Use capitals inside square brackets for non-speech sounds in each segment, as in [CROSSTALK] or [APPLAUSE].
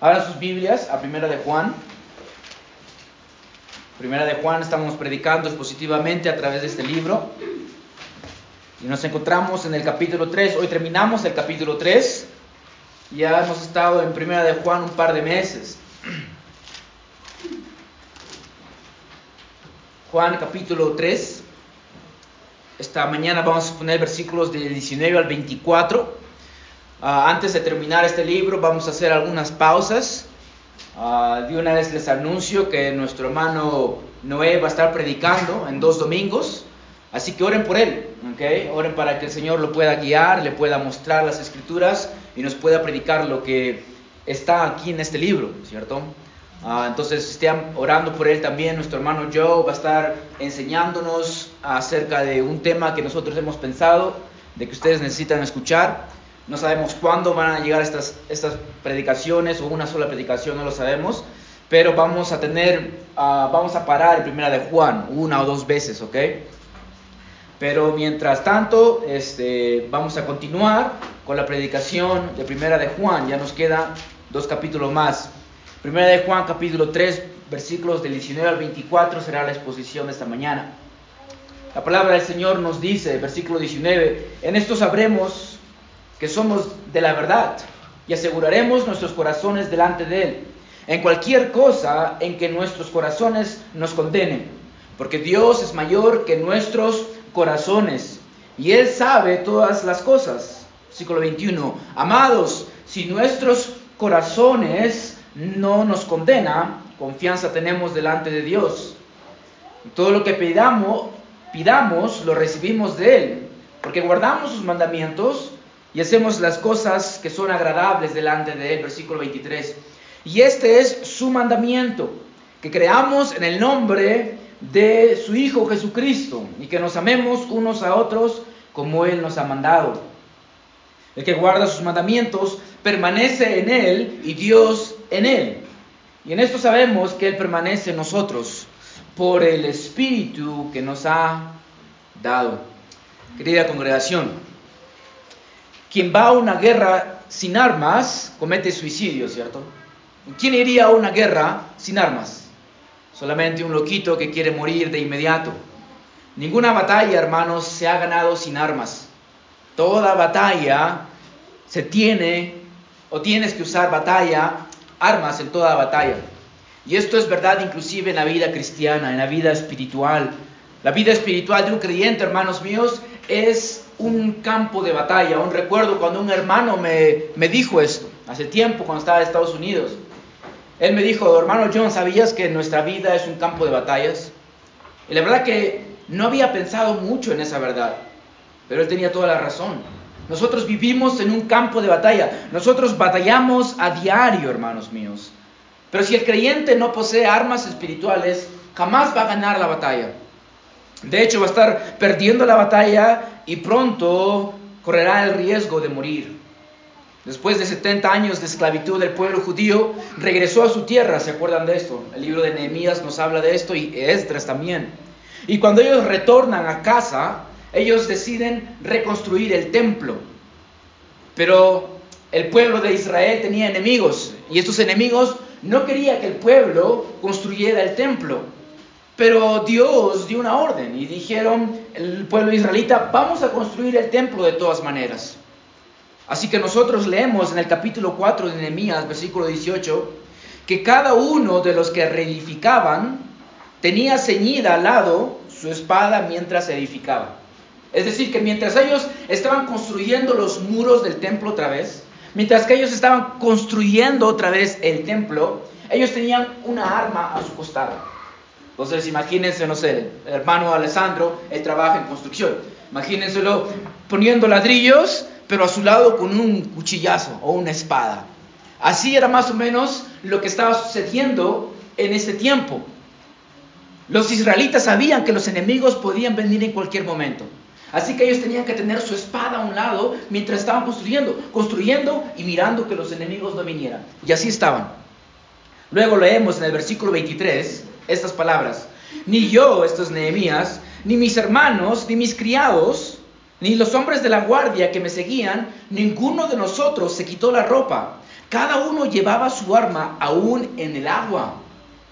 Abran sus Biblias a Primera de Juan. Primera de Juan estamos predicando expositivamente a través de este libro. Y nos encontramos en el capítulo 3. Hoy terminamos el capítulo 3. Ya hemos estado en Primera de Juan un par de meses. Juan capítulo 3. Esta mañana vamos a poner versículos del 19 al 24. Ah, antes de terminar este libro vamos a hacer algunas pausas. Ah, de una vez les anuncio que nuestro hermano Noé va a estar predicando en dos domingos. Así que oren por él, ¿ok? Oren para que el Señor lo pueda guiar, le pueda mostrar las escrituras y nos pueda predicar lo que está aquí en este libro, ¿cierto? Ah, entonces estén orando por él también. Nuestro hermano Joe va a estar enseñándonos acerca de un tema que nosotros hemos pensado, de que ustedes necesitan escuchar. No sabemos cuándo van a llegar estas, estas predicaciones o una sola predicación, no lo sabemos. Pero vamos a tener, uh, vamos a parar en primera de Juan una o dos veces, ¿ok? Pero mientras tanto, este, vamos a continuar con la predicación de primera de Juan. Ya nos quedan dos capítulos más. Primera de Juan, capítulo 3, versículos del 19 al 24 será la exposición de esta mañana. La palabra del Señor nos dice, versículo 19, en esto sabremos que somos de la verdad y aseguraremos nuestros corazones delante de Él, en cualquier cosa en que nuestros corazones nos condenen, porque Dios es mayor que nuestros corazones y Él sabe todas las cosas. Versículo 21, amados, si nuestros corazones no nos condena, confianza tenemos delante de Dios. Todo lo que pidamos, pidamos, lo recibimos de Él, porque guardamos sus mandamientos y hacemos las cosas que son agradables delante de Él. Versículo 23. Y este es su mandamiento, que creamos en el nombre de su Hijo Jesucristo y que nos amemos unos a otros como Él nos ha mandado. El que guarda sus mandamientos permanece en Él y Dios en Él. Y en esto sabemos que Él permanece en nosotros por el Espíritu que nos ha dado. Querida congregación, quien va a una guerra sin armas comete suicidio, ¿cierto? ¿Quién iría a una guerra sin armas? Solamente un loquito que quiere morir de inmediato. Ninguna batalla, hermanos, se ha ganado sin armas. Toda batalla se tiene o tienes que usar batalla, armas en toda batalla. Y esto es verdad inclusive en la vida cristiana, en la vida espiritual. La vida espiritual de un creyente, hermanos míos, es un campo de batalla. Aún recuerdo cuando un hermano me, me dijo esto, hace tiempo cuando estaba en Estados Unidos. Él me dijo, hermano John, ¿sabías que nuestra vida es un campo de batallas? Y la verdad que no había pensado mucho en esa verdad, pero él tenía toda la razón. Nosotros vivimos en un campo de batalla, nosotros batallamos a diario, hermanos míos. Pero si el creyente no posee armas espirituales, jamás va a ganar la batalla. De hecho, va a estar perdiendo la batalla y pronto correrá el riesgo de morir. Después de 70 años de esclavitud del pueblo judío, regresó a su tierra, ¿se acuerdan de esto? El libro de Nehemías nos habla de esto y Esdras también. Y cuando ellos retornan a casa, ellos deciden reconstruir el templo. Pero el pueblo de Israel tenía enemigos y estos enemigos no querían que el pueblo construyera el templo. Pero Dios dio una orden y dijeron el pueblo israelita, vamos a construir el templo de todas maneras. Así que nosotros leemos en el capítulo 4 de Nehemías, versículo 18, que cada uno de los que reedificaban tenía ceñida al lado su espada mientras edificaba. Es decir, que mientras ellos estaban construyendo los muros del templo otra vez, mientras que ellos estaban construyendo otra vez el templo, ellos tenían una arma a su costado. Entonces, imagínense, no sé, el hermano Alessandro, él trabaja en construcción. Imagínenselo poniendo ladrillos pero a su lado con un cuchillazo o una espada. Así era más o menos lo que estaba sucediendo en ese tiempo. Los israelitas sabían que los enemigos podían venir en cualquier momento. Así que ellos tenían que tener su espada a un lado mientras estaban construyendo, construyendo y mirando que los enemigos no vinieran. Y así estaban. Luego leemos en el versículo 23 estas palabras. Ni yo, estos Nehemías, ni mis hermanos, ni mis criados, ni los hombres de la guardia que me seguían, ninguno de nosotros se quitó la ropa, Cada uno llevaba su arma aún en el agua.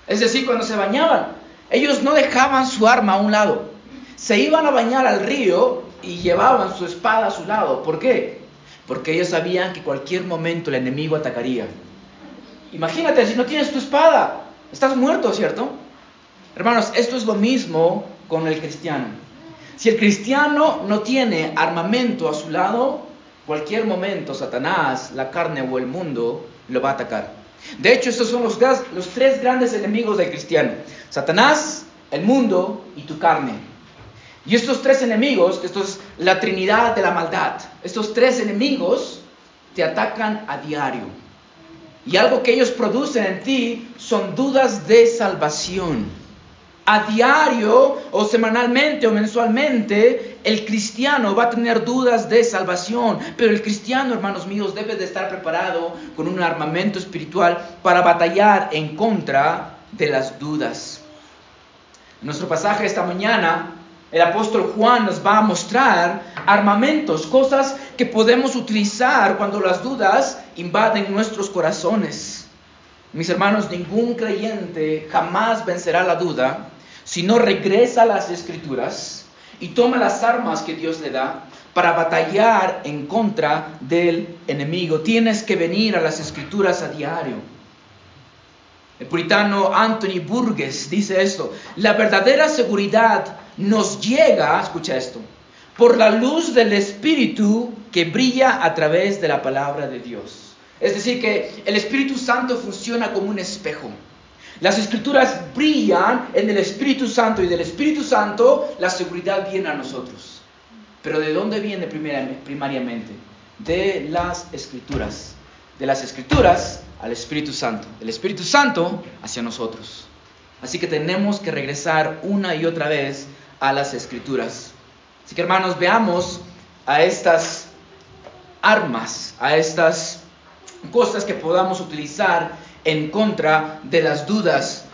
Es decir, cuando se bañaban, ellos no dejaban su arma a un lado. Se iban a bañar al río y llevaban su espada a su lado. ¿Por qué? Porque ellos sabían que cualquier momento el enemigo atacaría. Imagínate, si no tienes tu espada, estás muerto, ¿cierto? Hermanos, esto es lo mismo con el cristiano. Si el cristiano no tiene armamento a su lado, cualquier momento Satanás, la carne o el mundo lo va a atacar. De hecho, estos son los, tres grandes enemigos del cristiano. Satanás, el mundo y tu carne. Y estos tres enemigos, esto es la trinidad de la maldad, estos tres enemigos te atacan a diario. Y algo que ellos producen en ti son dudas de salvación. A diario o semanalmente o mensualmente, el cristiano va a tener dudas de salvación. Pero el cristiano, hermanos míos, debe de estar preparado con un armamento espiritual para batallar en contra de las dudas. En nuestro pasaje esta mañana el apóstol Juan nos va a mostrar armamentos, cosas que podemos utilizar cuando las dudas invaden nuestros corazones. Mis hermanos, ningún creyente jamás vencerá la duda si no regresa a las escrituras y toma las armas que Dios le da para batallar en contra del enemigo. Tienes que venir a las escrituras a diario. El puritano Anthony Burgess dice esto, la verdadera seguridad nos llega, escucha esto, por la luz del Espíritu que brilla a través de la palabra de Dios. Es decir, que el Espíritu Santo funciona como un espejo. Las escrituras brillan en el Espíritu Santo y del Espíritu Santo la seguridad viene a nosotros. Pero ¿de dónde viene primariamente? De las escrituras. De las escrituras al Espíritu Santo. El Espíritu Santo hacia nosotros. Así que tenemos que regresar una y otra vez a las escrituras. Así que hermanos, veamos a estas armas, a estas cosas que podamos utilizar en contra de las dudas.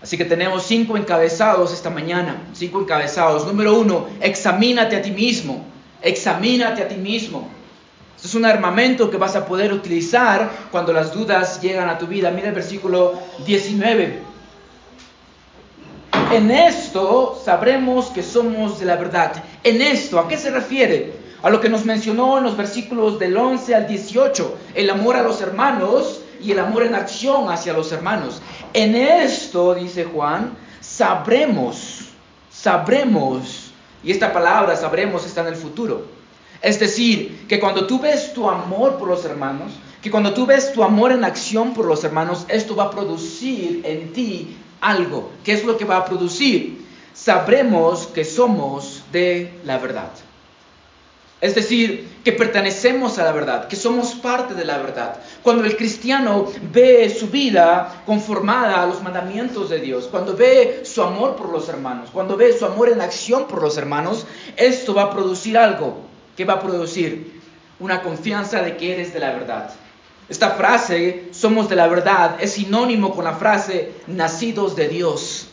Así que tenemos cinco encabezados esta mañana, cinco encabezados. Número uno, examínate a ti mismo, examínate a ti mismo. Este es un armamento que vas a poder utilizar cuando las dudas llegan a tu vida. Mira el versículo 19. En esto sabremos que somos de la verdad. En esto, ¿a qué se refiere? A lo que nos mencionó en los versículos del 11 al 18, el amor a los hermanos y el amor en acción hacia los hermanos. En esto, dice Juan, sabremos, sabremos, y esta palabra sabremos está en el futuro. Es decir, que cuando tú ves tu amor por los hermanos, que cuando tú ves tu amor en acción por los hermanos, esto va a producir en ti algo. ¿Qué es lo que va a producir? Sabremos que somos de la verdad. Es decir, que pertenecemos a la verdad, que somos parte de la verdad. Cuando el cristiano ve su vida conformada a los mandamientos de Dios, cuando ve su amor por los hermanos, cuando ve su amor en acción por los hermanos, esto va a producir algo. ¿Qué va a producir? Una confianza de que eres de la verdad. Esta frase, somos de la verdad, es sinónimo con la frase, nacidos de Dios.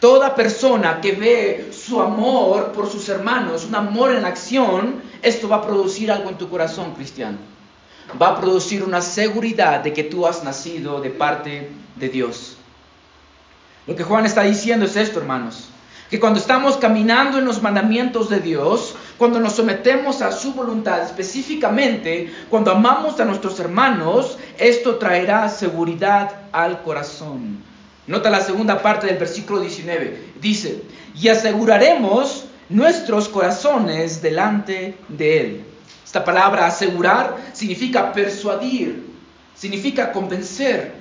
Toda persona que ve su amor por sus hermanos, un amor en acción, esto va a producir algo en tu corazón cristiano. Va a producir una seguridad de que tú has nacido de parte de Dios. Lo que Juan está diciendo es esto, hermanos, que cuando estamos caminando en los mandamientos de Dios, cuando nos sometemos a su voluntad, específicamente cuando amamos a nuestros hermanos, esto traerá seguridad al corazón. Nota la segunda parte del versículo 19. Dice, y aseguraremos nuestros corazones delante de Él. Esta palabra asegurar significa persuadir, significa convencer.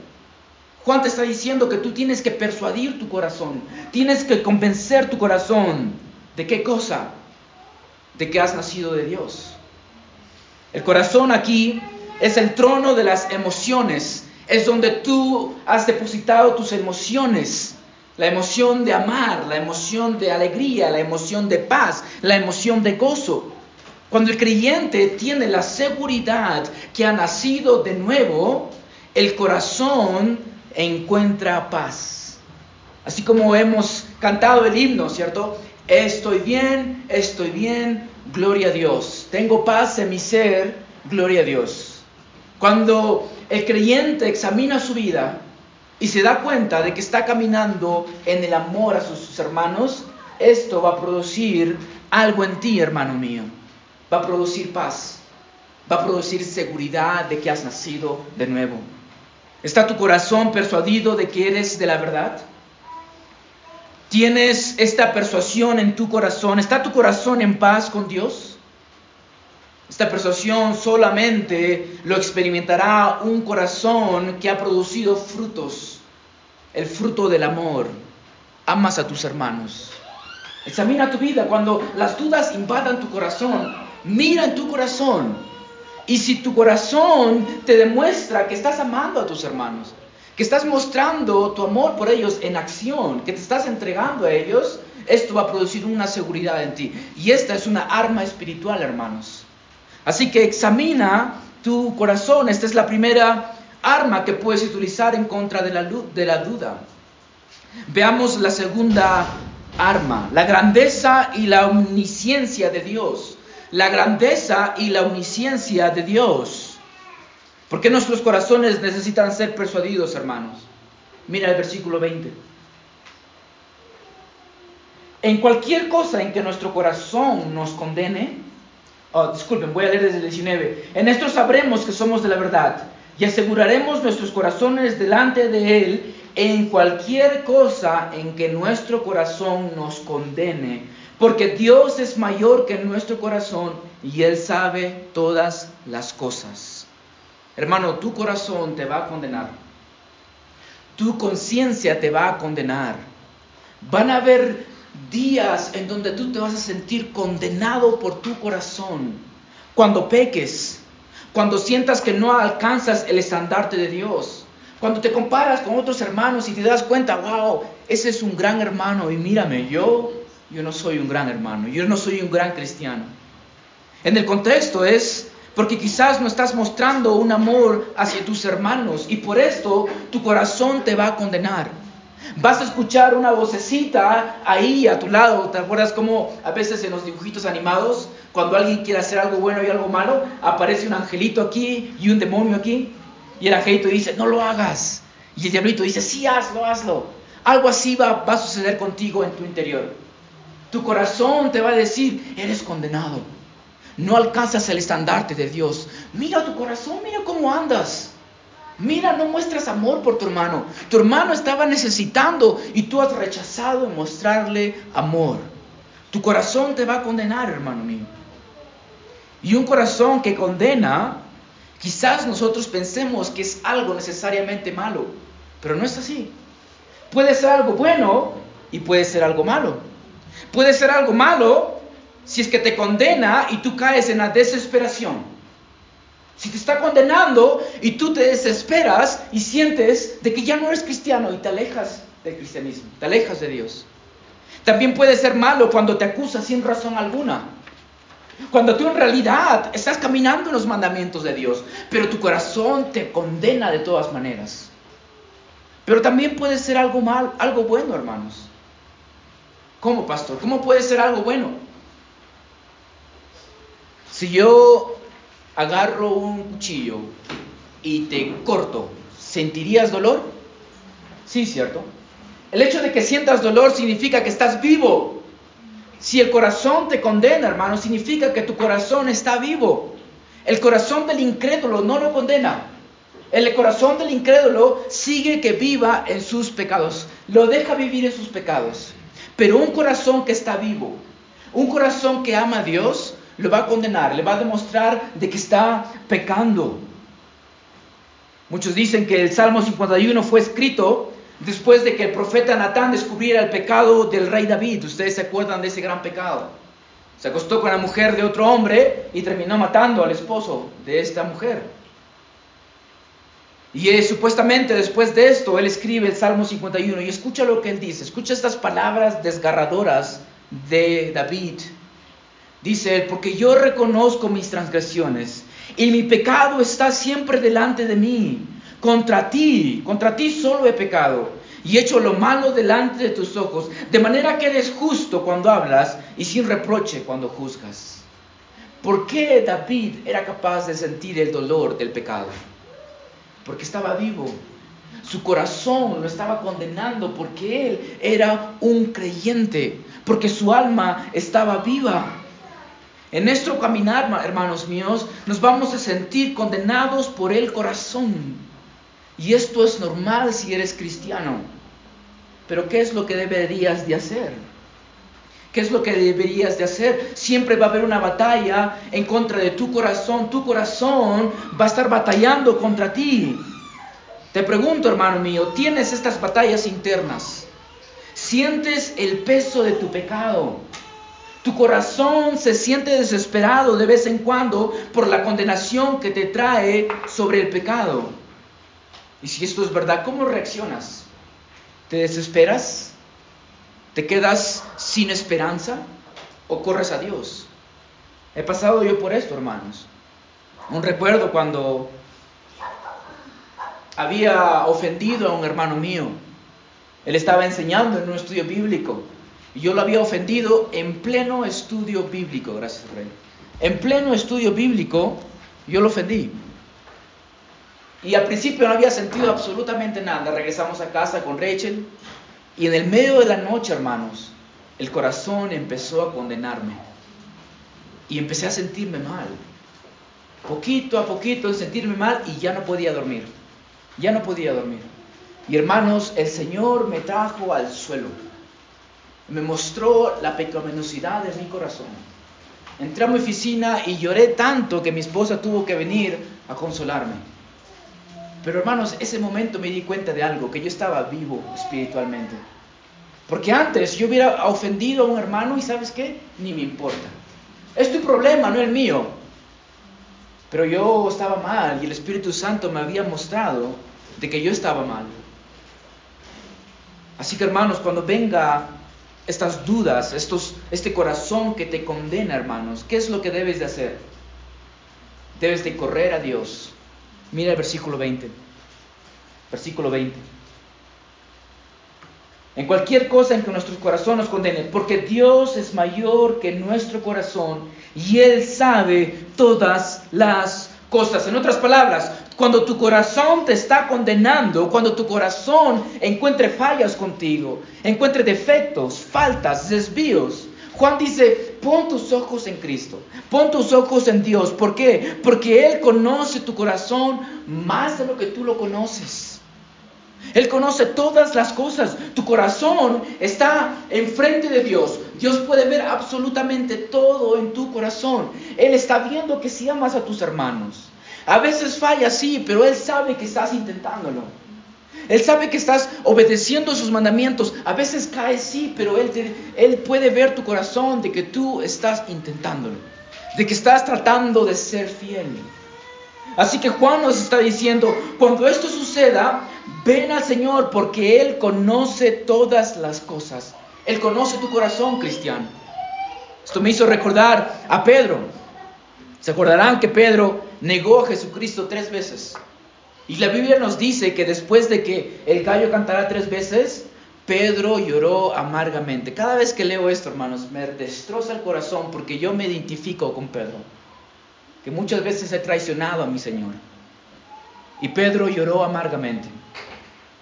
Juan te está diciendo que tú tienes que persuadir tu corazón, tienes que convencer tu corazón. ¿De qué cosa? de que has nacido de Dios. El corazón aquí es el trono de las emociones, es donde tú has depositado tus emociones. La emoción de amar, la emoción de alegría, la emoción de paz, la emoción de gozo. Cuando el creyente tiene la seguridad que ha nacido de nuevo, el corazón encuentra paz. Así como hemos cantado el himno, ¿cierto? Estoy bien, estoy bien, gloria a Dios. Tengo paz en mi ser, gloria a Dios. Cuando el creyente examina su vida y se da cuenta de que está caminando en el amor a sus hermanos, esto va a producir algo en ti, hermano mío. Va a producir paz, va a producir seguridad de que has nacido de nuevo. ¿Está tu corazón persuadido de que eres de la verdad? ¿Tienes esta persuasión en tu corazón? ¿Está tu corazón en paz con Dios? Esta persuasión solamente lo experimentará un corazón que ha producido frutos, el fruto del amor. Amas a tus hermanos. Examina tu vida cuando las dudas invadan tu corazón. Mira en tu corazón. Y si tu corazón te demuestra que estás amando a tus hermanos, que estás mostrando tu amor por ellos en acción, que te estás entregando a ellos, esto va a producir una seguridad en ti. Y esta es una arma espiritual, hermanos. Así que examina tu corazón. Esta es la primera arma que puedes utilizar en contra de la, duda. Veamos la segunda arma, la grandeza y la omnisciencia de Dios. La grandeza y la omnisciencia de Dios. ¿Por qué nuestros corazones necesitan ser persuadidos, hermanos? Mira el versículo 20. En cualquier cosa en que nuestro corazón nos condene, oh, disculpen, voy a leer desde el 19. En esto sabremos que somos de la verdad y aseguraremos nuestros corazones delante de Él en cualquier cosa en que nuestro corazón nos condene, porque Dios es mayor que nuestro corazón y Él sabe todas las cosas. Hermano, tu corazón te va a condenar. Tu conciencia te va a condenar. Van a haber días en donde tú te vas a sentir condenado por tu corazón. Cuando peques, cuando sientas que no alcanzas el estandarte de Dios, cuando te comparas con otros hermanos y te das cuenta, wow, ese es un gran hermano y mírame, yo, yo no soy un gran hermano, yo no soy un gran cristiano. En el contexto es porque quizás no estás mostrando un amor hacia tus hermanos y por esto tu corazón te va a condenar. Vas a escuchar una vocecita ahí a tu lado. ¿Te acuerdas cómo a veces en los dibujitos animados, cuando alguien quiere hacer algo bueno y algo malo, aparece un angelito aquí y un demonio aquí? Y el angelito dice, no lo hagas. Y el diablito dice, sí, hazlo, hazlo. Algo así va, va a suceder contigo en tu interior. Tu corazón te va a decir, eres condenado. No alcanzas el estandarte de Dios. Mira tu corazón, mira cómo andas. Mira, no muestras amor por tu hermano. Tu hermano estaba necesitando y tú has rechazado mostrarle amor. Tu corazón te va a condenar, hermano mío. Y un corazón que condena Quizás nosotros pensemos que es algo necesariamente malo, pero no es así. Puede ser algo bueno y puede ser algo malo. Puede ser algo malo si es que te condena y tú caes en la desesperación. Si te está condenando y tú te desesperas y sientes de que ya no eres cristiano y te alejas del cristianismo, te alejas de Dios. También puede ser malo cuando te acusa sin razón alguna. Cuando tú en realidad estás caminando en los mandamientos de Dios, pero tu corazón te condena de todas maneras. Pero también puede ser algo mal, algo bueno, hermanos. ¿Cómo, pastor? ¿Cómo puede ser algo bueno? Si yo agarro un cuchillo y te corto, ¿sentirías dolor? Sí, cierto. El hecho de que sientas dolor significa que estás vivo. Si el corazón te condena, hermano, significa que tu corazón está vivo. El corazón del incrédulo no lo condena. El corazón del incrédulo sigue que viva en sus pecados. Lo deja vivir en sus pecados. Pero un corazón que está vivo, un corazón que ama a Dios, lo va a condenar, le va a demostrar de que está pecando. Muchos dicen que el Salmo 51 fue escrito después de que el profeta Natán descubriera el pecado del rey David. Ustedes se acuerdan de ese gran pecado. Se acostó con la mujer de otro hombre y terminó matando al esposo de esta mujer. Y supuestamente después de esto, él escribe el Salmo 51 y escucha lo que él dice, escucha estas palabras desgarradoras de David. Dice él, porque yo reconozco mis transgresiones y mi pecado está siempre delante de mí. Contra ti, contra ti solo he pecado y hecho lo malo delante de tus ojos, de manera que eres justo cuando hablas y sin reproche cuando juzgas. ¿Por qué David era capaz de sentir el dolor del pecado? Porque estaba vivo. Su corazón lo estaba condenando porque él era un creyente, porque su alma estaba viva. En nuestro caminar, hermanos míos, nos vamos a sentir condenados por el corazón. Y esto es normal si eres cristiano. Pero ¿qué es lo que deberías de hacer? ¿Qué es lo que deberías de hacer? Siempre va a haber una batalla en contra de tu corazón. Tu corazón va a estar batallando contra ti. Te pregunto, hermano mío, ¿tienes estas batallas internas? ¿Sientes el peso de tu pecado? Tu corazón se siente desesperado de vez en cuando por la condenación que te trae sobre el pecado. Y si esto es verdad, ¿cómo reaccionas? ¿Te desesperas? ¿Te quedas sin esperanza? ¿O corres a Dios? He pasado yo por esto, hermanos. Un recuerdo cuando había ofendido a un hermano mío. Él estaba enseñando en un estudio bíblico yo lo había ofendido en pleno estudio bíblico, gracias Rey. En pleno estudio bíblico, yo lo ofendí. Y al principio no había sentido absolutamente nada. Regresamos a casa con Rachel y en el medio de la noche, hermanos, el corazón empezó a condenarme. Y empecé a sentirme mal. Poquito a poquito, sentirme mal y ya no podía dormir. Ya no podía dormir. Y hermanos, el Señor me trajo al suelo me mostró la pecaminosidad de mi corazón. Entré a mi oficina y lloré tanto que mi esposa tuvo que venir a consolarme. Pero hermanos, ese momento me di cuenta de algo, que yo estaba vivo espiritualmente. Porque antes yo hubiera ofendido a un hermano y sabes qué, ni me importa. Es tu problema, no el mío. Pero yo estaba mal y el Espíritu Santo me había mostrado de que yo estaba mal. Así que hermanos, cuando venga estas dudas, estos, este corazón que te condena, hermanos, ¿qué es lo que debes de hacer? Debes de correr a Dios. Mira el versículo 20. Versículo 20. En cualquier cosa en que nuestro corazón nos condene, porque Dios es mayor que nuestro corazón y Él sabe todas las cosas. En otras palabras, cuando tu corazón te está condenando, cuando tu corazón encuentre fallas contigo, encuentre defectos, faltas, desvíos, Juan dice, pon tus ojos en Cristo, pon tus ojos en Dios. ¿Por qué? Porque Él conoce tu corazón más de lo que tú lo conoces. Él conoce todas las cosas. Tu corazón está enfrente de Dios. Dios puede ver absolutamente todo en tu corazón. Él está viendo que si amas a tus hermanos, a veces falla, sí, pero Él sabe que estás intentándolo. Él sabe que estás obedeciendo sus mandamientos. A veces cae, sí, pero él, él puede ver tu corazón de que tú estás intentándolo. De que estás tratando de ser fiel. Así que Juan nos está diciendo, cuando esto suceda, ven al Señor porque Él conoce todas las cosas. Él conoce tu corazón, cristiano. Esto me hizo recordar a Pedro. Se acordarán que Pedro negó a Jesucristo tres veces. Y la Biblia nos dice que después de que el gallo cantara tres veces, Pedro lloró amargamente. Cada vez que leo esto, hermanos, me destroza el corazón porque yo me identifico con Pedro, que muchas veces he traicionado a mi Señor. Y Pedro lloró amargamente.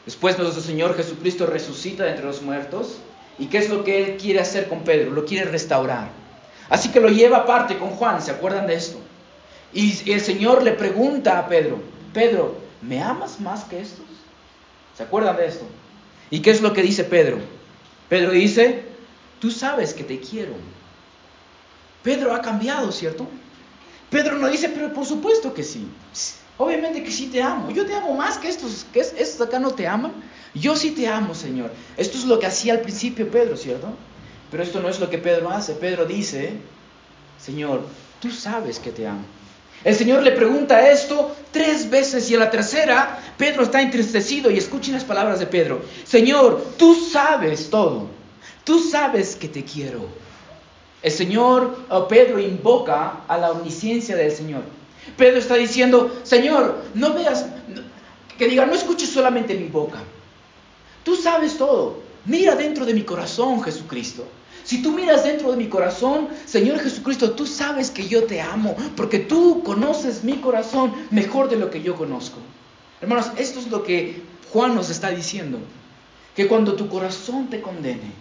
Después nuestro Señor Jesucristo resucita de entre los muertos. ¿Y qué es lo que Él quiere hacer con Pedro? Lo quiere restaurar. Así que lo lleva aparte con Juan, ¿se acuerdan de esto? Y el Señor le pregunta a Pedro, Pedro, ¿me amas más que estos? ¿Se acuerdan de esto? ¿Y qué es lo que dice Pedro? Pedro dice, tú sabes que te quiero. Pedro ha cambiado, ¿cierto? Pedro no dice, pero por supuesto que sí. Obviamente que sí te amo. Yo te amo más que estos, que estos acá no te aman. Yo sí te amo, Señor. Esto es lo que hacía al principio Pedro, ¿cierto? Pero esto no es lo que Pedro hace. Pedro dice, Señor, tú sabes que te amo. El Señor le pregunta esto tres veces y en la tercera Pedro está entristecido y escuchen las palabras de Pedro. Señor, tú sabes todo. Tú sabes que te quiero. El Señor, oh, Pedro invoca a la omnisciencia del Señor. Pedro está diciendo, Señor, no veas, que diga, no escuches solamente mi boca. Tú sabes todo. Mira dentro de mi corazón, Jesucristo. Si tú miras dentro de mi corazón, Señor Jesucristo, tú sabes que yo te amo, porque tú conoces mi corazón mejor de lo que yo conozco. Hermanos, esto es lo que Juan nos está diciendo. Que cuando tu corazón te condene,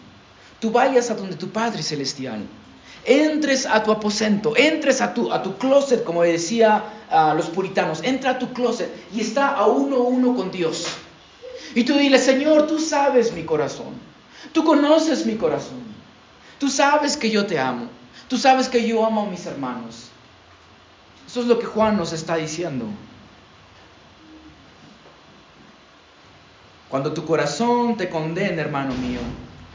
tú vayas a donde tu Padre Celestial, entres a tu aposento, entres a tu, a tu closet, como decía a los puritanos, entra a tu closet y está a uno a uno con Dios. Y tú dile, Señor, tú sabes mi corazón, tú conoces mi corazón, tú sabes que yo te amo, tú sabes que yo amo a mis hermanos. Eso es lo que Juan nos está diciendo. Cuando tu corazón te condene, hermano mío,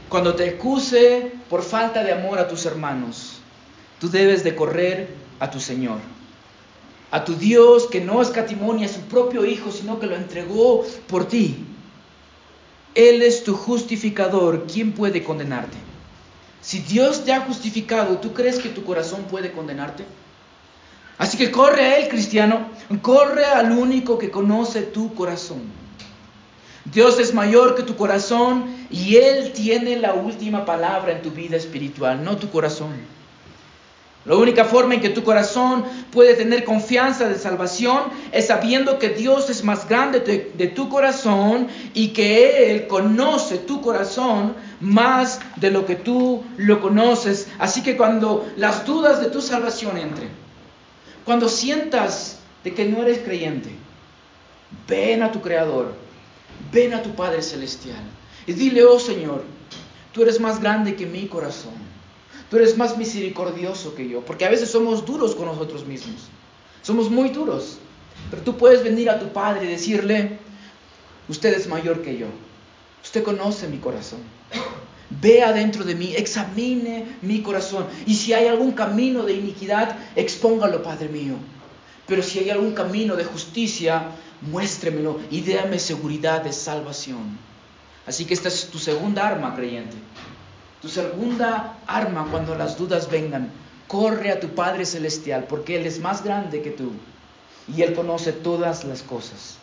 cuando te acuse por falta de amor a tus hermanos, tú debes de correr a tu Señor, a tu Dios que no escatimonia a su propio Hijo, sino que lo entregó por ti. Él es tu justificador. ¿Quién puede condenarte? Si Dios te ha justificado, ¿tú crees que tu corazón puede condenarte? Así que corre a Él, cristiano, corre al único que conoce tu corazón. Dios es mayor que tu corazón y Él tiene la última palabra en tu vida espiritual, no tu corazón. La única forma en que tu corazón puede tener confianza de salvación es sabiendo que Dios es más grande de, tu corazón y que Él conoce tu corazón más de lo que tú lo conoces. Así que cuando las dudas de tu salvación entren, cuando sientas de que no eres creyente, ven a tu Creador ven a tu Padre Celestial y dile, oh Señor, tú eres más grande que mi corazón, tú eres más misericordioso que yo, porque a veces somos duros con nosotros mismos, somos muy duros, pero tú puedes venir a tu Padre y decirle, usted es mayor que yo, usted conoce mi corazón. Vea dentro de mí, examine mi corazón. Y si hay algún camino de iniquidad, expóngalo, Padre mío. Pero si hay algún camino de justicia, muéstremelo y déame seguridad de salvación. Así que esta es tu segunda arma, creyente. Tu segunda arma cuando las dudas vengan. Corre a tu Padre Celestial porque Él es más grande que tú y Él conoce todas las cosas.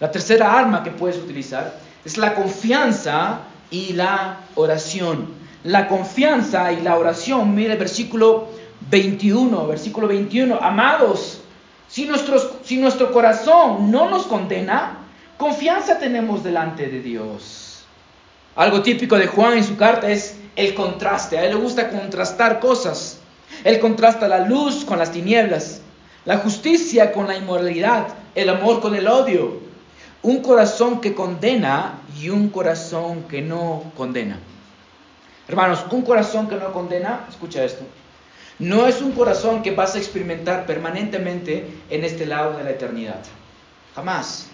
La tercera arma que puedes utilizar es la confianza y la oración. La confianza y la oración. Mire el versículo 21, versículo 21. Amados, si, si nuestro corazón no nos condena, confianza tenemos delante de Dios. Algo típico de Juan en su carta es el contraste. A él le gusta contrastar cosas. Él contrasta la luz con las tinieblas, la justicia con la inmoralidad, el amor con el odio. Un corazón que condena y un corazón que no condena. Hermanos, un corazón que no condena, escucha esto, no es un corazón que vas a experimentar permanentemente en este lado de la eternidad. Jamás.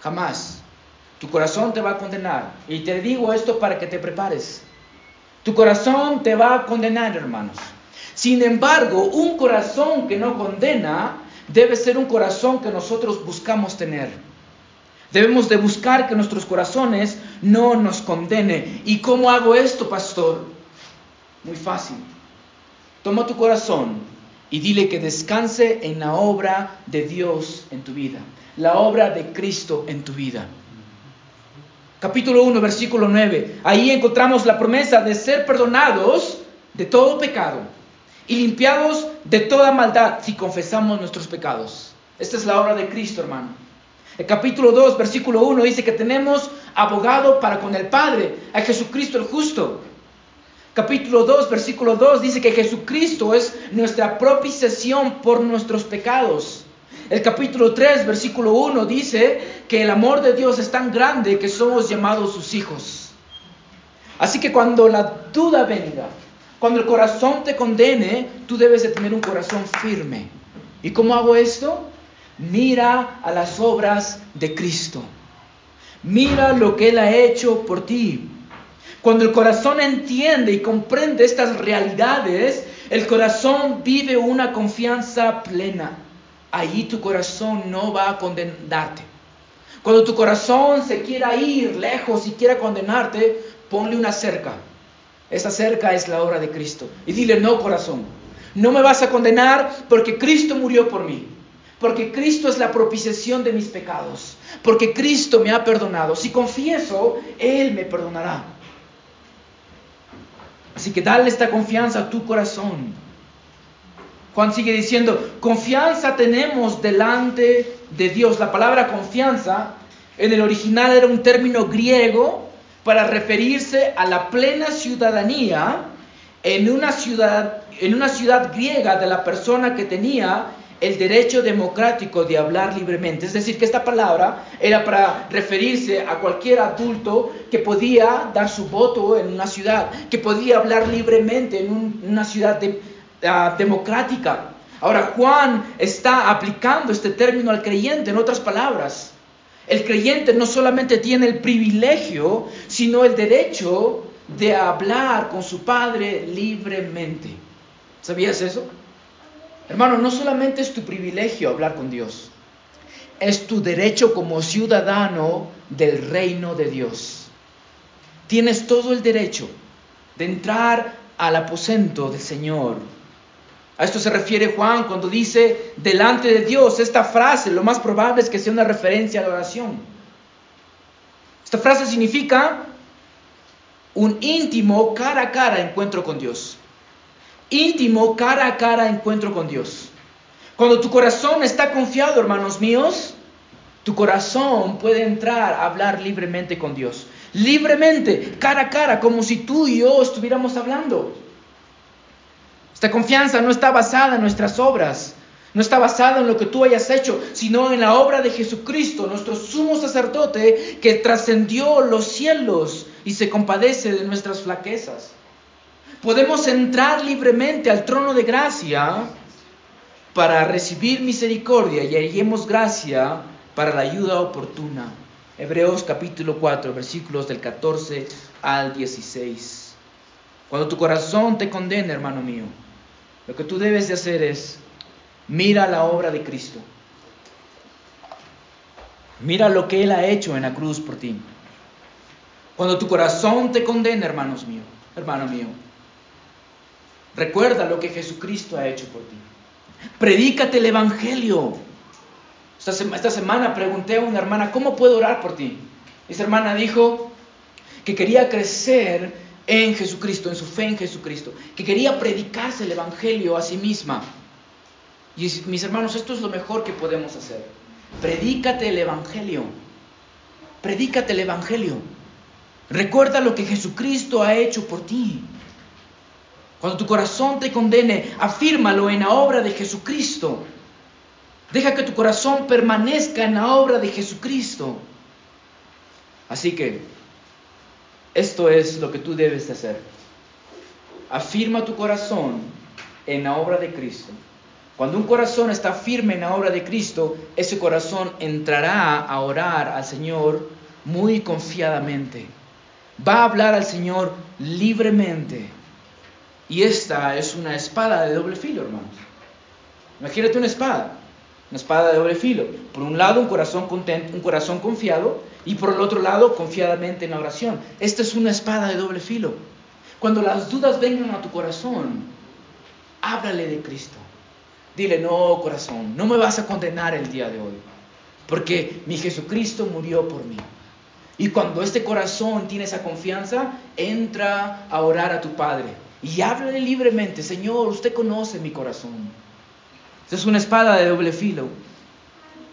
Jamás. Tu corazón te va a condenar. Y te digo esto para que te prepares. Tu corazón te va a condenar, hermanos. Sin embargo, un corazón que no condena debe ser un corazón que nosotros buscamos tener. Debemos de buscar que nuestros corazones no nos condenen. ¿Y cómo hago esto, pastor? Muy fácil. Toma tu corazón y dile que descanse en la obra de Dios en tu vida, la obra de Cristo en tu vida. Capítulo 1, versículo 9. Ahí encontramos la promesa de ser perdonados de todo pecado y limpiados de toda maldad si confesamos nuestros pecados. Esta es la obra de Cristo, hermano. El capítulo 2, versículo 1 dice que tenemos abogado para con el Padre, a Jesucristo el justo capítulo 2, versículo 2 dice que Jesucristo es nuestra propiciación por nuestros pecados. El capítulo 3, versículo 1 dice que el amor de Dios es tan grande que somos llamados sus hijos. Así que cuando la duda venga, cuando el corazón te condene, tú debes de tener un corazón firme. ¿Y cómo hago esto? Mira a las obras de Cristo. Mira lo que Él ha hecho por ti. Cuando el corazón entiende y comprende estas realidades, el corazón vive una confianza plena. Allí tu corazón no va a condenarte. Cuando tu corazón se quiera ir lejos y quiera condenarte, ponle una cerca. Esa cerca es la obra de Cristo. Y dile, no corazón, no me vas a condenar porque Cristo murió por mí. Porque Cristo es la propiciación de mis pecados. Porque Cristo me ha perdonado. Si confieso, Él me perdonará. Así que dale esta confianza a tu corazón. Juan sigue diciendo, confianza tenemos delante de Dios. La palabra confianza en el original era un término griego para referirse a la plena ciudadanía en una ciudad, en una ciudad griega de la persona que tenía el derecho democrático de hablar libremente. Es decir, que esta palabra era para referirse a cualquier adulto que podía dar su voto en una ciudad, que podía hablar libremente en una ciudad ah, democrática. Ahora Juan está aplicando este término al creyente, en otras palabras. El creyente no solamente tiene el privilegio, sino el derecho de hablar con su Padre libremente. ¿Sabías eso? Hermano, no solamente es tu privilegio hablar con Dios, es tu derecho como ciudadano del reino de Dios. Tienes todo el derecho de entrar al aposento del Señor. A esto se refiere Juan cuando dice delante de Dios. Esta frase lo más probable es que sea una referencia a la oración. Esta frase significa un íntimo cara a cara encuentro con Dios íntimo, cara a cara encuentro con Dios. Cuando tu corazón está confiado, hermanos míos, tu corazón puede entrar a hablar libremente con Dios. Libremente, cara a cara, como si tú y yo estuviéramos hablando. Esta confianza no está basada en nuestras obras, no está basada en lo que tú hayas hecho, sino en la obra de Jesucristo, nuestro sumo sacerdote que trascendió los cielos y se compadece de nuestras flaquezas podemos entrar libremente al trono de gracia para recibir misericordia y hallemos gracia para la ayuda oportuna. Hebreos capítulo 4, versículos del 14 al 16. Cuando tu corazón te condena, hermano mío, lo que tú debes de hacer es mira la obra de Cristo. Mira lo que Él ha hecho en la cruz por ti. Cuando tu corazón te condena, hermanos míos, hermano mío, Recuerda lo que Jesucristo ha hecho por ti. Predícate el Evangelio. Esta, semana pregunté a una hermana, ¿cómo puedo orar por ti? Esa hermana dijo que quería crecer en Jesucristo, en su fe en Jesucristo, que quería predicarse el Evangelio a sí misma. Y mis hermanos, esto es lo mejor que podemos hacer. Predícate el Evangelio. Predícate el Evangelio. Recuerda lo que Jesucristo ha hecho por ti. Cuando tu corazón te condene, afírmalo en la obra de Jesucristo. Deja que tu corazón permanezca en la obra de Jesucristo. Así que, esto es lo que tú debes de hacer. Afirma tu corazón en la obra de Cristo. Cuando un corazón está firme en la obra de Cristo, ese corazón entrará a orar al Señor muy confiadamente. Va a hablar al Señor libremente. Y esta es una espada de doble filo, hermanos. Imagínate una espada, una espada de doble filo. Por un lado, un corazón contento, un corazón confiado, y por el otro lado, confiadamente en la oración. Esta es una espada de doble filo. Cuando las dudas vengan a tu corazón, háblale de Cristo. Dile, no, corazón, no me vas a condenar el día de hoy, porque mi Jesucristo murió por mí. Y cuando este corazón tiene esa confianza, entra a orar a tu Padre y háblale libremente, Señor, usted conoce mi corazón. Es una espada de doble filo.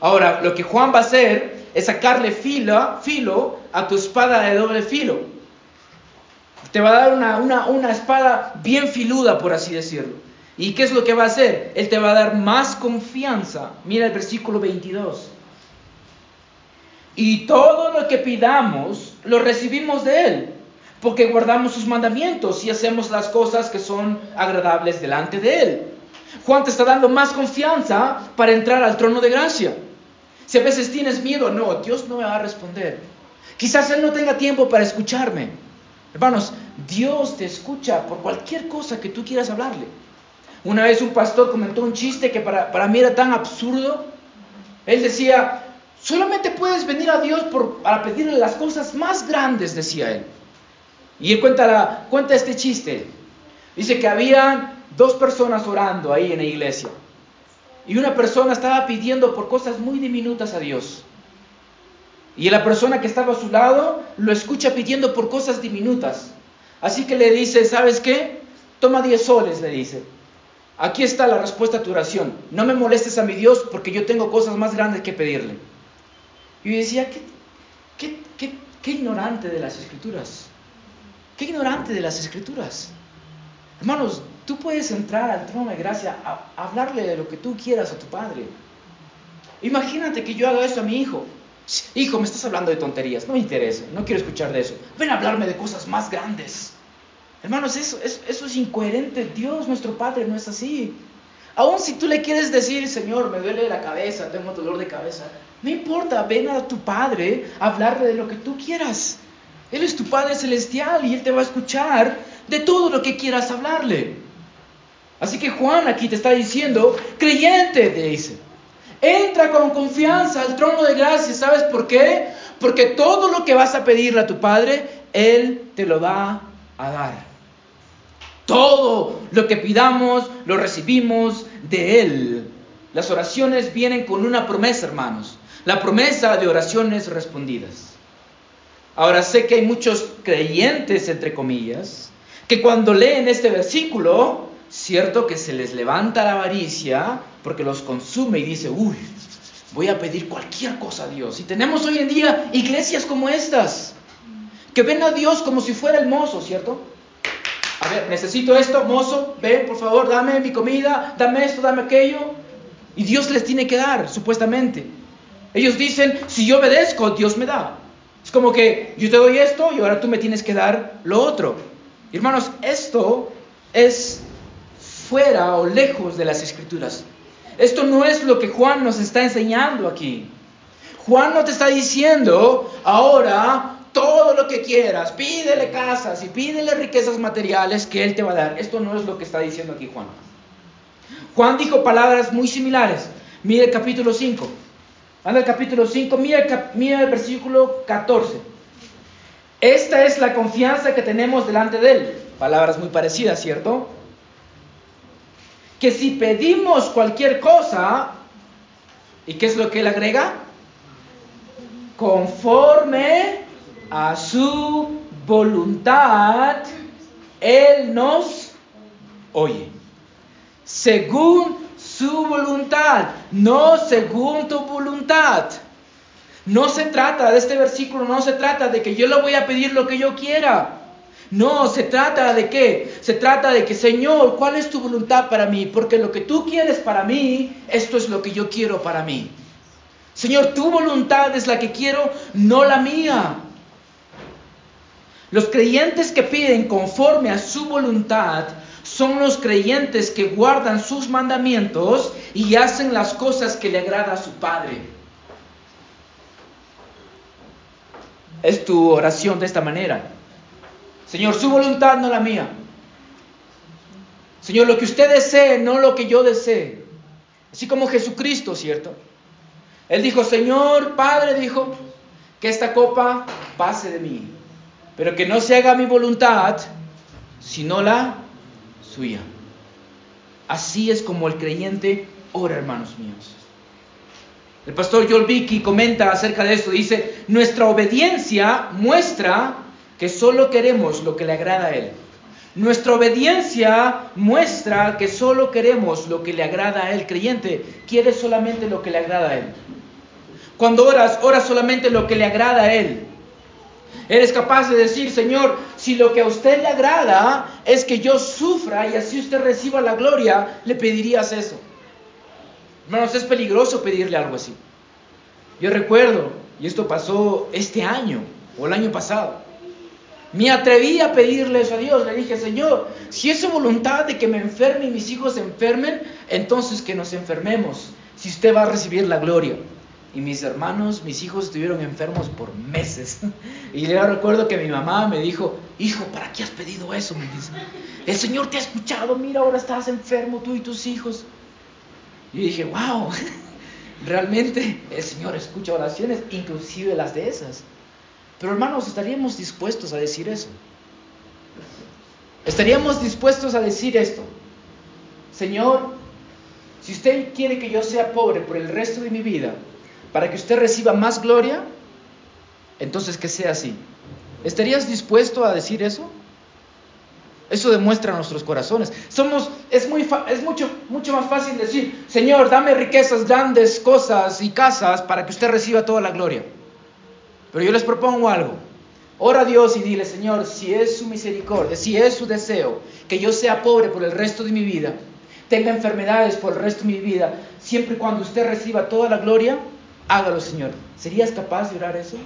Ahora, lo que Juan va a hacer es sacarle filo, filo a tu espada de doble filo. Te va a dar una, una espada bien filuda, por así decirlo. ¿Y qué es lo que va a hacer? Él te va a dar más confianza. Mira el versículo 22. Y todo lo que pidamos, lo recibimos de Él porque guardamos sus mandamientos y hacemos las cosas que son agradables delante de Él. Juan te está dando más confianza para entrar al trono de gracia. Si a veces tienes miedo, no, Dios no me va a responder. Quizás Él no tenga tiempo para escucharme. Hermanos, Dios te escucha por cualquier cosa que tú quieras hablarle. Una vez un pastor comentó un chiste que para, para mí era tan absurdo. Él decía, solamente puedes venir a Dios para pedirle las cosas más grandes, decía él. Y él cuenta, cuenta este chiste. Dice que había dos personas orando ahí en la iglesia. Y una persona estaba pidiendo por cosas muy diminutas a Dios. Y la persona que estaba a su lado lo escucha pidiendo por cosas diminutas. Así que le dice, ¿sabes qué? Toma 10 soles, le dice. Aquí está la respuesta a tu oración. No me molestes a mi Dios porque yo tengo cosas más grandes que pedirle. Y decía, qué, qué ignorante de las escrituras. Qué ignorante de las escrituras. Hermanos, tú puedes entrar al trono de gracia a, hablarle de lo que tú quieras a tu padre. Imagínate que yo haga eso a mi hijo. Hijo, me estás hablando de tonterías, no me interesa, no quiero escuchar de eso. Ven a hablarme de cosas más grandes. Hermanos, eso, eso es incoherente. Dios, nuestro Padre, no es así. Aún si tú le quieres decir, Señor, me duele la cabeza, tengo dolor de cabeza, no importa, ven a tu Padre a hablarle de lo que tú quieras. Él es tu Padre celestial y Él te va a escuchar de todo lo que quieras hablarle. Así que Juan aquí te está diciendo, creyente, te dice, entra con confianza al trono de gracia. ¿Sabes por qué? Porque todo lo que vas a pedirle a tu Padre, Él te lo va a dar. Todo lo que pidamos lo recibimos de Él. Las oraciones vienen con una promesa, hermanos. La promesa de oraciones respondidas. Ahora sé que hay muchos creyentes, entre comillas, que cuando leen este versículo, cierto que se les levanta la avaricia porque los consume y dice, uy, voy a pedir cualquier cosa a Dios. Y tenemos hoy en día iglesias como estas, que ven a Dios como si fuera el mozo, ¿cierto? A ver, necesito esto, mozo, ven, por favor, dame mi comida, dame esto, dame aquello. Y Dios les tiene que dar, supuestamente. Ellos dicen, si yo obedezco, Dios me da. Es como que yo te doy esto y ahora tú me tienes que dar lo otro. Hermanos, esto es fuera o lejos de las escrituras. Esto no es lo que Juan nos está enseñando aquí. Juan no te está diciendo, ahora todo lo que quieras, pídele casas y pídele riquezas materiales que Él te va a dar. Esto no es lo que está diciendo aquí Juan. Juan dijo palabras muy similares. Mire el capítulo 5. Anda el capítulo 5, mira, mira el versículo 14. Esta es la confianza que tenemos delante de Él. Palabras muy parecidas, ¿cierto? Que si pedimos cualquier cosa, ¿y qué es lo que Él agrega? Conforme a su voluntad, Él nos oye. Según su voluntad, no según tu voluntad. No se trata de este versículo, no se trata de que yo le voy a pedir lo que yo quiera. No, se trata de qué? Se trata de que, Señor, ¿cuál es tu voluntad para mí? Porque lo que tú quieres para mí, esto es lo que yo quiero para mí. Señor, tu voluntad es la que quiero, no la mía. Los creyentes que piden conforme a su voluntad son los creyentes que guardan sus mandamientos y hacen las cosas que le agrada a su Padre. Es tu oración de esta manera. Señor, su voluntad, no la mía. Señor, lo que usted desee, no lo que yo desee. Así como Jesucristo, ¿cierto? Él dijo, Señor, Padre, dijo, que esta copa pase de mí, pero que no se haga mi voluntad, sino la suya. Así es como el creyente ora, hermanos míos. El pastor Joel Vicky comenta acerca de esto, dice, nuestra obediencia muestra que solo queremos lo que le agrada a Él. Nuestra obediencia muestra que solo queremos lo que le agrada a Él. Creyente quiere solamente lo que le agrada a Él. Cuando oras, oras solamente lo que le agrada a Él. Eres capaz de decir, Señor, si lo que a usted le agrada es que yo sufra y así usted reciba la gloria, le pedirías eso. Hermanos, es peligroso pedirle algo así. Yo recuerdo, y esto pasó este año o el año pasado, me atreví a pedirle eso a Dios. Le dije, Señor, si es su voluntad de que me enferme y mis hijos se enfermen, entonces que nos enfermemos, si usted va a recibir la gloria. Y mis hermanos, mis hijos estuvieron enfermos por meses. [LAUGHS] Y yo recuerdo que mi mamá me dijo, hijo, ¿para qué has pedido eso? Me dice, el Señor te ha escuchado, mira, ahora estás enfermo tú y tus hijos. Y dije, wow, [LAUGHS] realmente el Señor escucha oraciones, inclusive las de esas. Pero hermanos, ¿estaríamos dispuestos a decir eso? ¿Estaríamos dispuestos a decir esto? Señor, si usted quiere que yo sea pobre por el resto de mi vida, para que usted reciba más gloria, entonces que sea así. ¿Estarías dispuesto a decir eso? Eso demuestra nuestros corazones. Somos, es, muy es mucho, mucho más fácil decir, Señor, dame riquezas, grandes cosas y casas para que usted reciba toda la gloria. Pero yo les propongo algo. Ora a Dios y dile, Señor, si es su misericordia, si es su deseo, que yo sea pobre por el resto de mi vida, tenga enfermedades por el resto de mi vida, siempre y cuando usted reciba toda la gloria, hágalo, Señor. ¿Serías capaz de orar eso?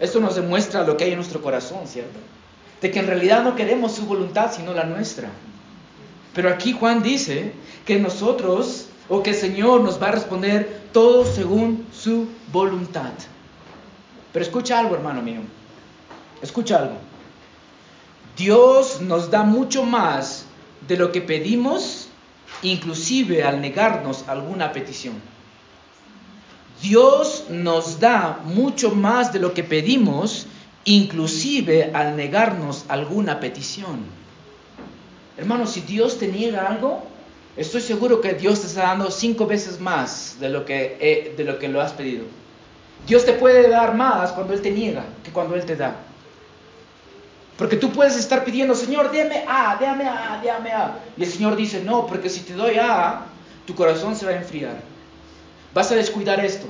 Esto nos demuestra lo que hay en nuestro corazón, ¿cierto? De que en realidad no queremos su voluntad, sino la nuestra. Pero aquí Juan dice que nosotros, o que el Señor nos va a responder todo según su voluntad. Pero escucha algo, hermano mío. Escucha algo. Dios nos da mucho más de lo que pedimos, inclusive al negarnos alguna petición. Dios nos da mucho más de lo que pedimos, inclusive al negarnos alguna petición. Hermano, si Dios te niega algo, estoy seguro que Dios te está dando cinco veces más de lo que, eh, de lo, que lo has pedido. Dios te puede dar más cuando Él te niega que cuando Él te da. Porque tú puedes estar pidiendo, Señor, déme A, déme A, déme A. Y el Señor dice, no, porque si te doy A, tu corazón se va a enfriar. Vas a descuidar esto.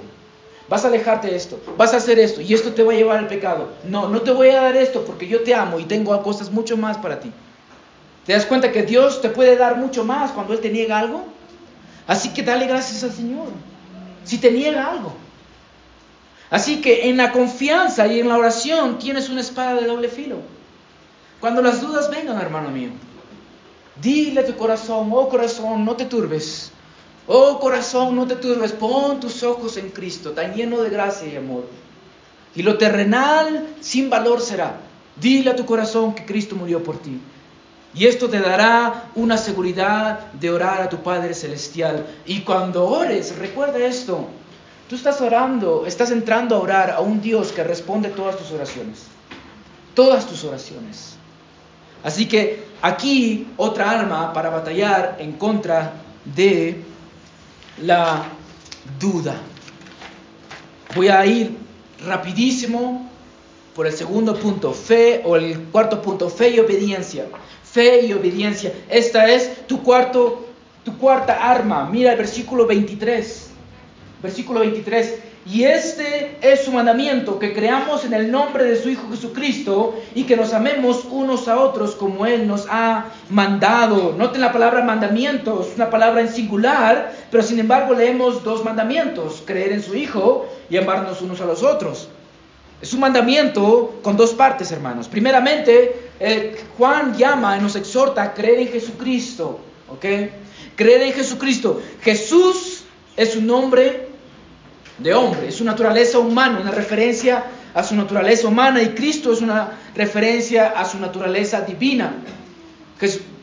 Vas a alejarte de esto. Vas a hacer esto. Y esto te va a llevar al pecado. No, no te voy a dar esto porque yo te amo y tengo cosas mucho más para ti. ¿Te das cuenta que Dios te puede dar mucho más cuando Él te niega algo? Así que dale gracias al Señor. Si te niega algo. Así que en la confianza y en la oración tienes una espada de doble filo. Cuando las dudas vengan, hermano mío, dile a tu corazón, oh corazón, no te turbes. Oh corazón, no te turbes, pon tus ojos en Cristo, tan lleno de gracia y amor. Y lo terrenal sin valor será. Dile a tu corazón que Cristo murió por ti. Y esto te dará una seguridad de orar a tu Padre Celestial. Y cuando ores, recuerda esto. Tú estás orando, estás entrando a orar a un Dios que responde todas tus oraciones. Todas tus oraciones. Así que aquí otra arma para batallar en contra de la duda. Voy a ir rapidísimo por el segundo punto, fe, o el cuarto punto, fe y obediencia. Fe y obediencia. Esta es tu, cuarto, tu cuarta arma. Mira el versículo 23. Versículo 23. Y este es su mandamiento, que creamos en el nombre de su Hijo Jesucristo y que nos amemos unos a otros como Él nos ha mandado. Noten la palabra mandamiento, es una palabra en singular, pero sin embargo leemos dos mandamientos, creer en su Hijo y amarnos unos a los otros. Es un mandamiento con dos partes, hermanos. Primeramente, eh, Juan llama y nos exhorta a creer en Jesucristo, ¿ok? Creer en Jesucristo. Jesús es un nombre de hombre, es su naturaleza humana, una referencia a su naturaleza humana y Cristo es una referencia a su naturaleza divina.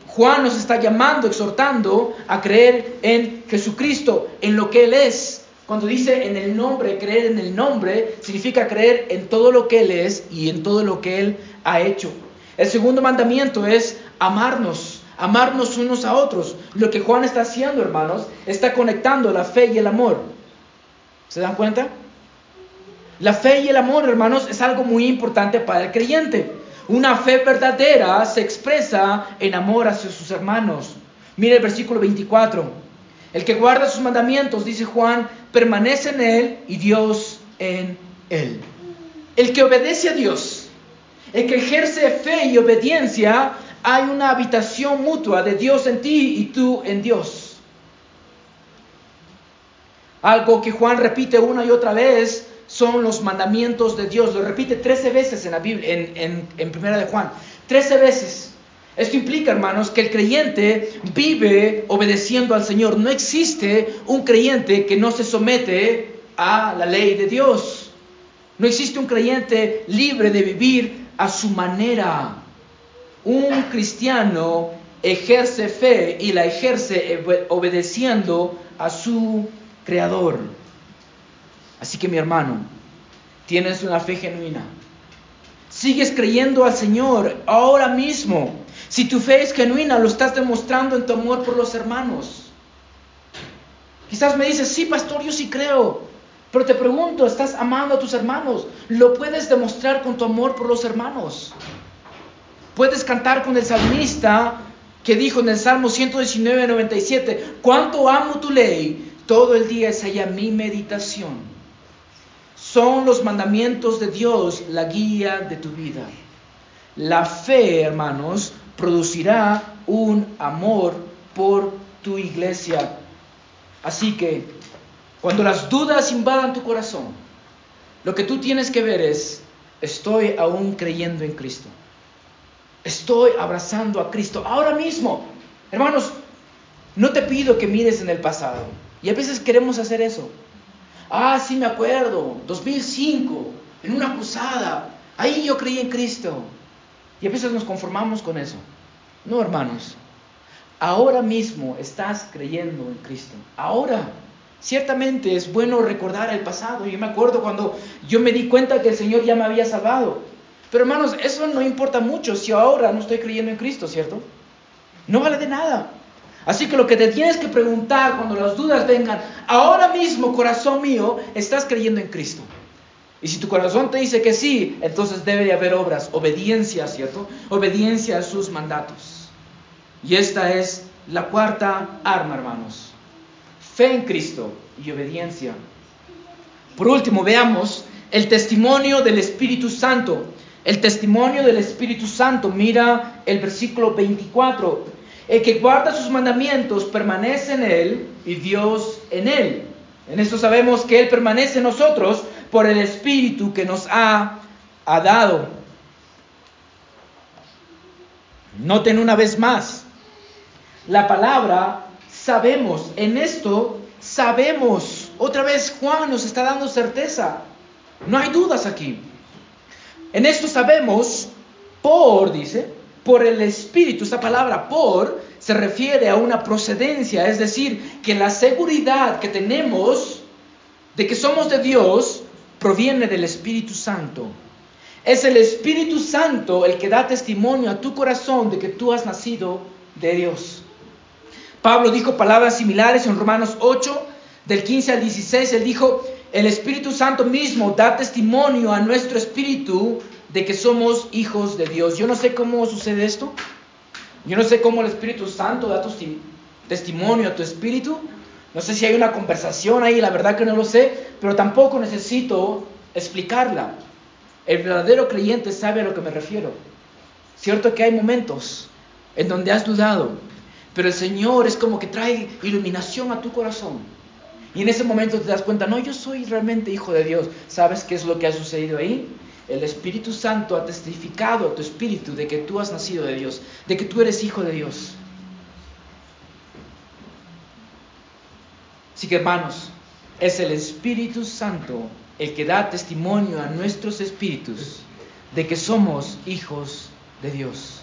Juan nos está llamando, exhortando a creer en Jesucristo, en lo que Él es. Cuando dice en el nombre, creer en el nombre, significa creer en todo lo que Él es y en todo lo que Él ha hecho. El segundo mandamiento es amarnos, amarnos unos a otros. Lo que Juan está haciendo, hermanos, está conectando la fe y el amor. ¿Se dan cuenta? La fe y el amor, hermanos, es algo muy importante para el creyente. Una fe verdadera se expresa en amor hacia sus hermanos. Mire el versículo 24. El que guarda sus mandamientos, dice Juan, permanece en él y Dios en él. El que obedece a Dios, el que ejerce fe y obediencia, hay una habitación mutua de Dios en ti y tú en Dios. Algo que Juan repite una y otra vez son los mandamientos de Dios. Lo repite 13 veces en la Biblia, en, en, Primera de Juan. 13 veces. Esto implica, hermanos, que el creyente vive obedeciendo al Señor. No existe un creyente que no se somete a la ley de Dios. No existe un creyente libre de vivir a su manera. Un cristiano ejerce fe y la ejerce obedeciendo a su creador. Así que mi hermano, tienes una fe genuina. Sigues creyendo al Señor ahora mismo. Si tu fe es genuina, lo estás demostrando en tu amor por los hermanos. Quizás me dices, sí, pastor, yo sí creo. Pero te pregunto, ¿estás amando a tus hermanos? ¿Lo puedes demostrar con tu amor por los hermanos? Puedes cantar con el salmista que dijo en el Salmo 119, 97, cuánto amo tu ley, todo el día es allá mi meditación. Son los mandamientos de Dios la guía de tu vida. La fe, hermanos, producirá un amor por tu iglesia. Así que, cuando las dudas invadan tu corazón, lo que tú tienes que ver es, estoy aún creyendo en Cristo. Estoy abrazando a Cristo ahora mismo. Hermanos, no te pido que mires en el pasado. Y a veces queremos hacer eso. Ah, sí me acuerdo, 2005, en una posada, ahí yo creí en Cristo. Y a veces nos conformamos con eso. No, hermanos, ahora mismo estás creyendo en Cristo. Ahora, ciertamente es bueno recordar el pasado. Yo me acuerdo cuando yo me di cuenta que el Señor ya me había salvado. Pero hermanos, eso no importa mucho si ahora no estoy creyendo en Cristo, ¿cierto? No vale de nada. Así que lo que te tienes que preguntar cuando las dudas vengan, ahora mismo, corazón mío, ¿estás creyendo en Cristo? Y si tu corazón te dice que sí, entonces debe de haber obras, obediencia, ¿cierto? Obediencia a sus mandatos. Y esta es la cuarta arma, hermanos. Fe en Cristo y obediencia. Por último, veamos el testimonio del Espíritu Santo. El testimonio del Espíritu Santo. Mira el versículo 24. El que guarda sus mandamientos permanece en Él y Dios en Él. En esto sabemos que Él permanece en nosotros por el Espíritu que nos ha, dado. Noten una vez más, la palabra sabemos, en esto sabemos. Otra vez Juan nos está dando certeza. No hay dudas aquí. En esto sabemos por, dice, por el Espíritu. Esta palabra por se refiere a una procedencia, es decir, que la seguridad que tenemos de que somos de Dios proviene del Espíritu Santo. Es el Espíritu Santo el que da testimonio a tu corazón de que tú has nacido de Dios. Pablo dijo palabras similares en Romanos 8, del 15 al 16. Él dijo, el Espíritu Santo mismo da testimonio a nuestro espíritu de que somos hijos de Dios. Yo no sé cómo sucede esto. Yo no sé cómo el Espíritu Santo da testimonio a tu espíritu. No sé si hay una conversación ahí, la verdad que no lo sé, pero tampoco necesito explicarla. El verdadero creyente sabe a lo que me refiero. Cierto que hay momentos en donde has dudado, pero el Señor es como que trae iluminación a tu corazón. Y en ese momento te das cuenta, no, yo soy realmente hijo de Dios. ¿Sabes qué es lo que ha sucedido ahí? El Espíritu Santo ha testificado a tu espíritu de que tú has nacido de Dios, de que tú eres hijo de Dios. Así que hermanos, es el Espíritu Santo el que da testimonio a nuestros espíritus de que somos hijos de Dios.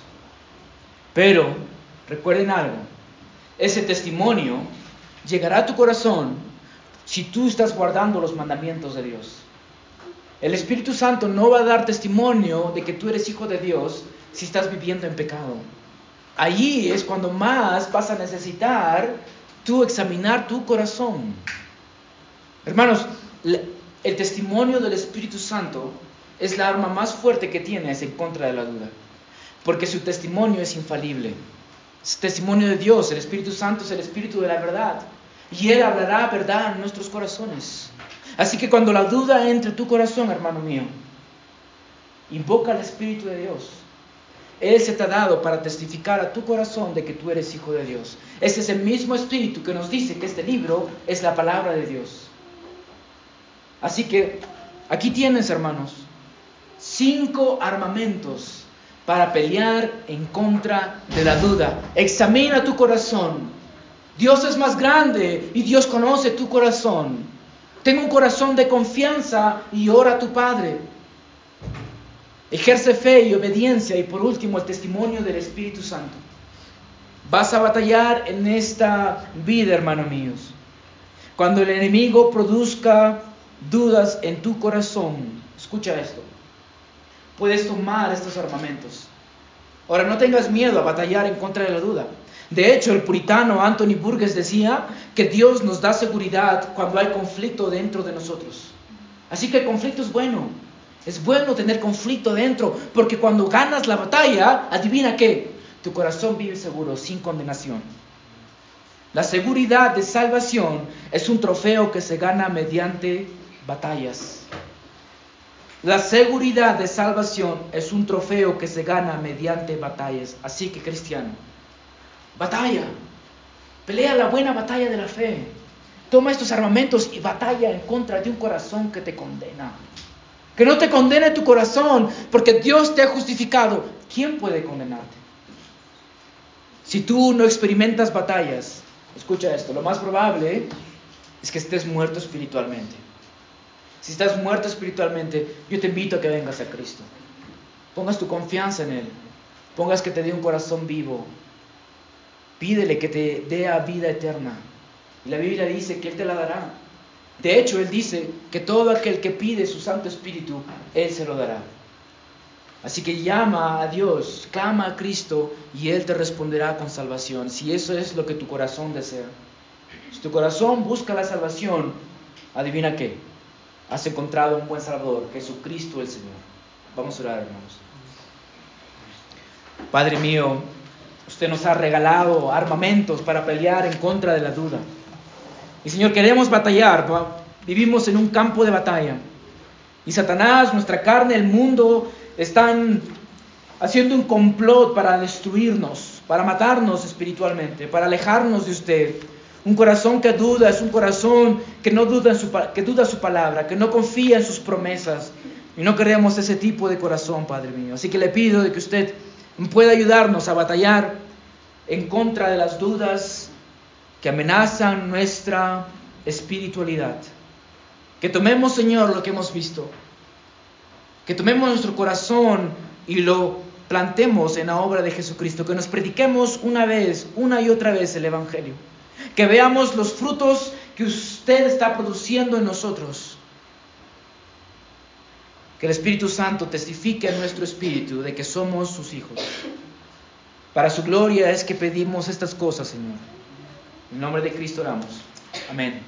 Pero, recuerden algo, ese testimonio llegará a tu corazón si tú estás guardando los mandamientos de Dios. El Espíritu Santo no va a dar testimonio de que tú eres hijo de Dios si estás viviendo en pecado. Allí es cuando más vas a necesitar tú examinar tu corazón. Hermanos, el testimonio del Espíritu Santo es la arma más fuerte que tienes en contra de la duda, porque su testimonio es infalible. Es testimonio de Dios, el Espíritu Santo es el Espíritu de la verdad, y Él hablará verdad en nuestros corazones. Así que cuando la duda entre tu corazón, hermano mío, invoca al Espíritu de Dios. Él se te ha dado para testificar a tu corazón de que tú eres hijo de Dios. Ese es el mismo Espíritu que nos dice que este libro es la palabra de Dios. Así que aquí tienes, hermanos, cinco armamentos para pelear en contra de la duda. Examina tu corazón. Dios es más grande y Dios conoce tu corazón. Ten un corazón de confianza y ora a tu Padre. Ejerce fe y obediencia y por último el testimonio del Espíritu Santo. Vas a batallar en esta vida, hermanos míos. Cuando el enemigo produzca dudas en tu corazón, escucha esto. Puedes tomar estos armamentos. Ahora no tengas miedo a batallar en contra de la duda. De hecho, el puritano Anthony Burgess decía que Dios nos da seguridad cuando hay conflicto dentro de nosotros. Así que el conflicto es bueno. Es bueno tener conflicto dentro, porque cuando ganas la batalla, adivina qué, tu corazón vive seguro, sin condenación. La seguridad de salvación es un trofeo que se gana mediante batallas. La seguridad de salvación es un trofeo que se gana mediante batallas. Así que cristiano, batalla, pelea la buena batalla de la fe. Toma estos armamentos y batalla en contra de un corazón que te condena. Que no te condene tu corazón, porque Dios te ha justificado. ¿Quién puede condenarte? Si tú no experimentas batallas, escucha esto, lo más probable es que estés muerto espiritualmente. Si estás muerto espiritualmente, yo te invito a que vengas a Cristo. Pongas tu confianza en Él. Pongas que te dé un corazón vivo. Pídele que te dé vida eterna. Y la Biblia dice que Él te la dará. De hecho, Él dice que todo aquel que pide su Santo Espíritu, Él se lo dará. Así que llama a Dios, clama a Cristo y Él te responderá con salvación, si eso es lo que tu corazón desea. Si tu corazón busca la salvación, adivina qué, has encontrado un buen Salvador, Jesucristo el Señor. Vamos a orar, hermanos. Padre mío, usted nos ha regalado armamentos para pelear en contra de la duda. Y Señor, queremos batallar, vivimos en un campo de batalla. Y Satanás, nuestra carne, el mundo, están haciendo un complot para destruirnos, para matarnos espiritualmente, para alejarnos de usted. Un corazón que duda es un corazón que no duda, en su, que duda su palabra, que no confía en sus promesas. Y no queremos ese tipo de corazón, Padre mío. Así que le pido de que usted pueda ayudarnos a batallar en contra de las dudas que amenazan nuestra espiritualidad. Que tomemos, Señor, lo que hemos visto. Que tomemos nuestro corazón y lo plantemos en la obra de Jesucristo. Que nos prediquemos una vez, una y otra vez el Evangelio. Que veamos los frutos que usted está produciendo en nosotros. Que el Espíritu Santo testifique a nuestro espíritu de que somos sus hijos. Para su gloria es que pedimos estas cosas, Señor. En nombre de Cristo oramos. Amén.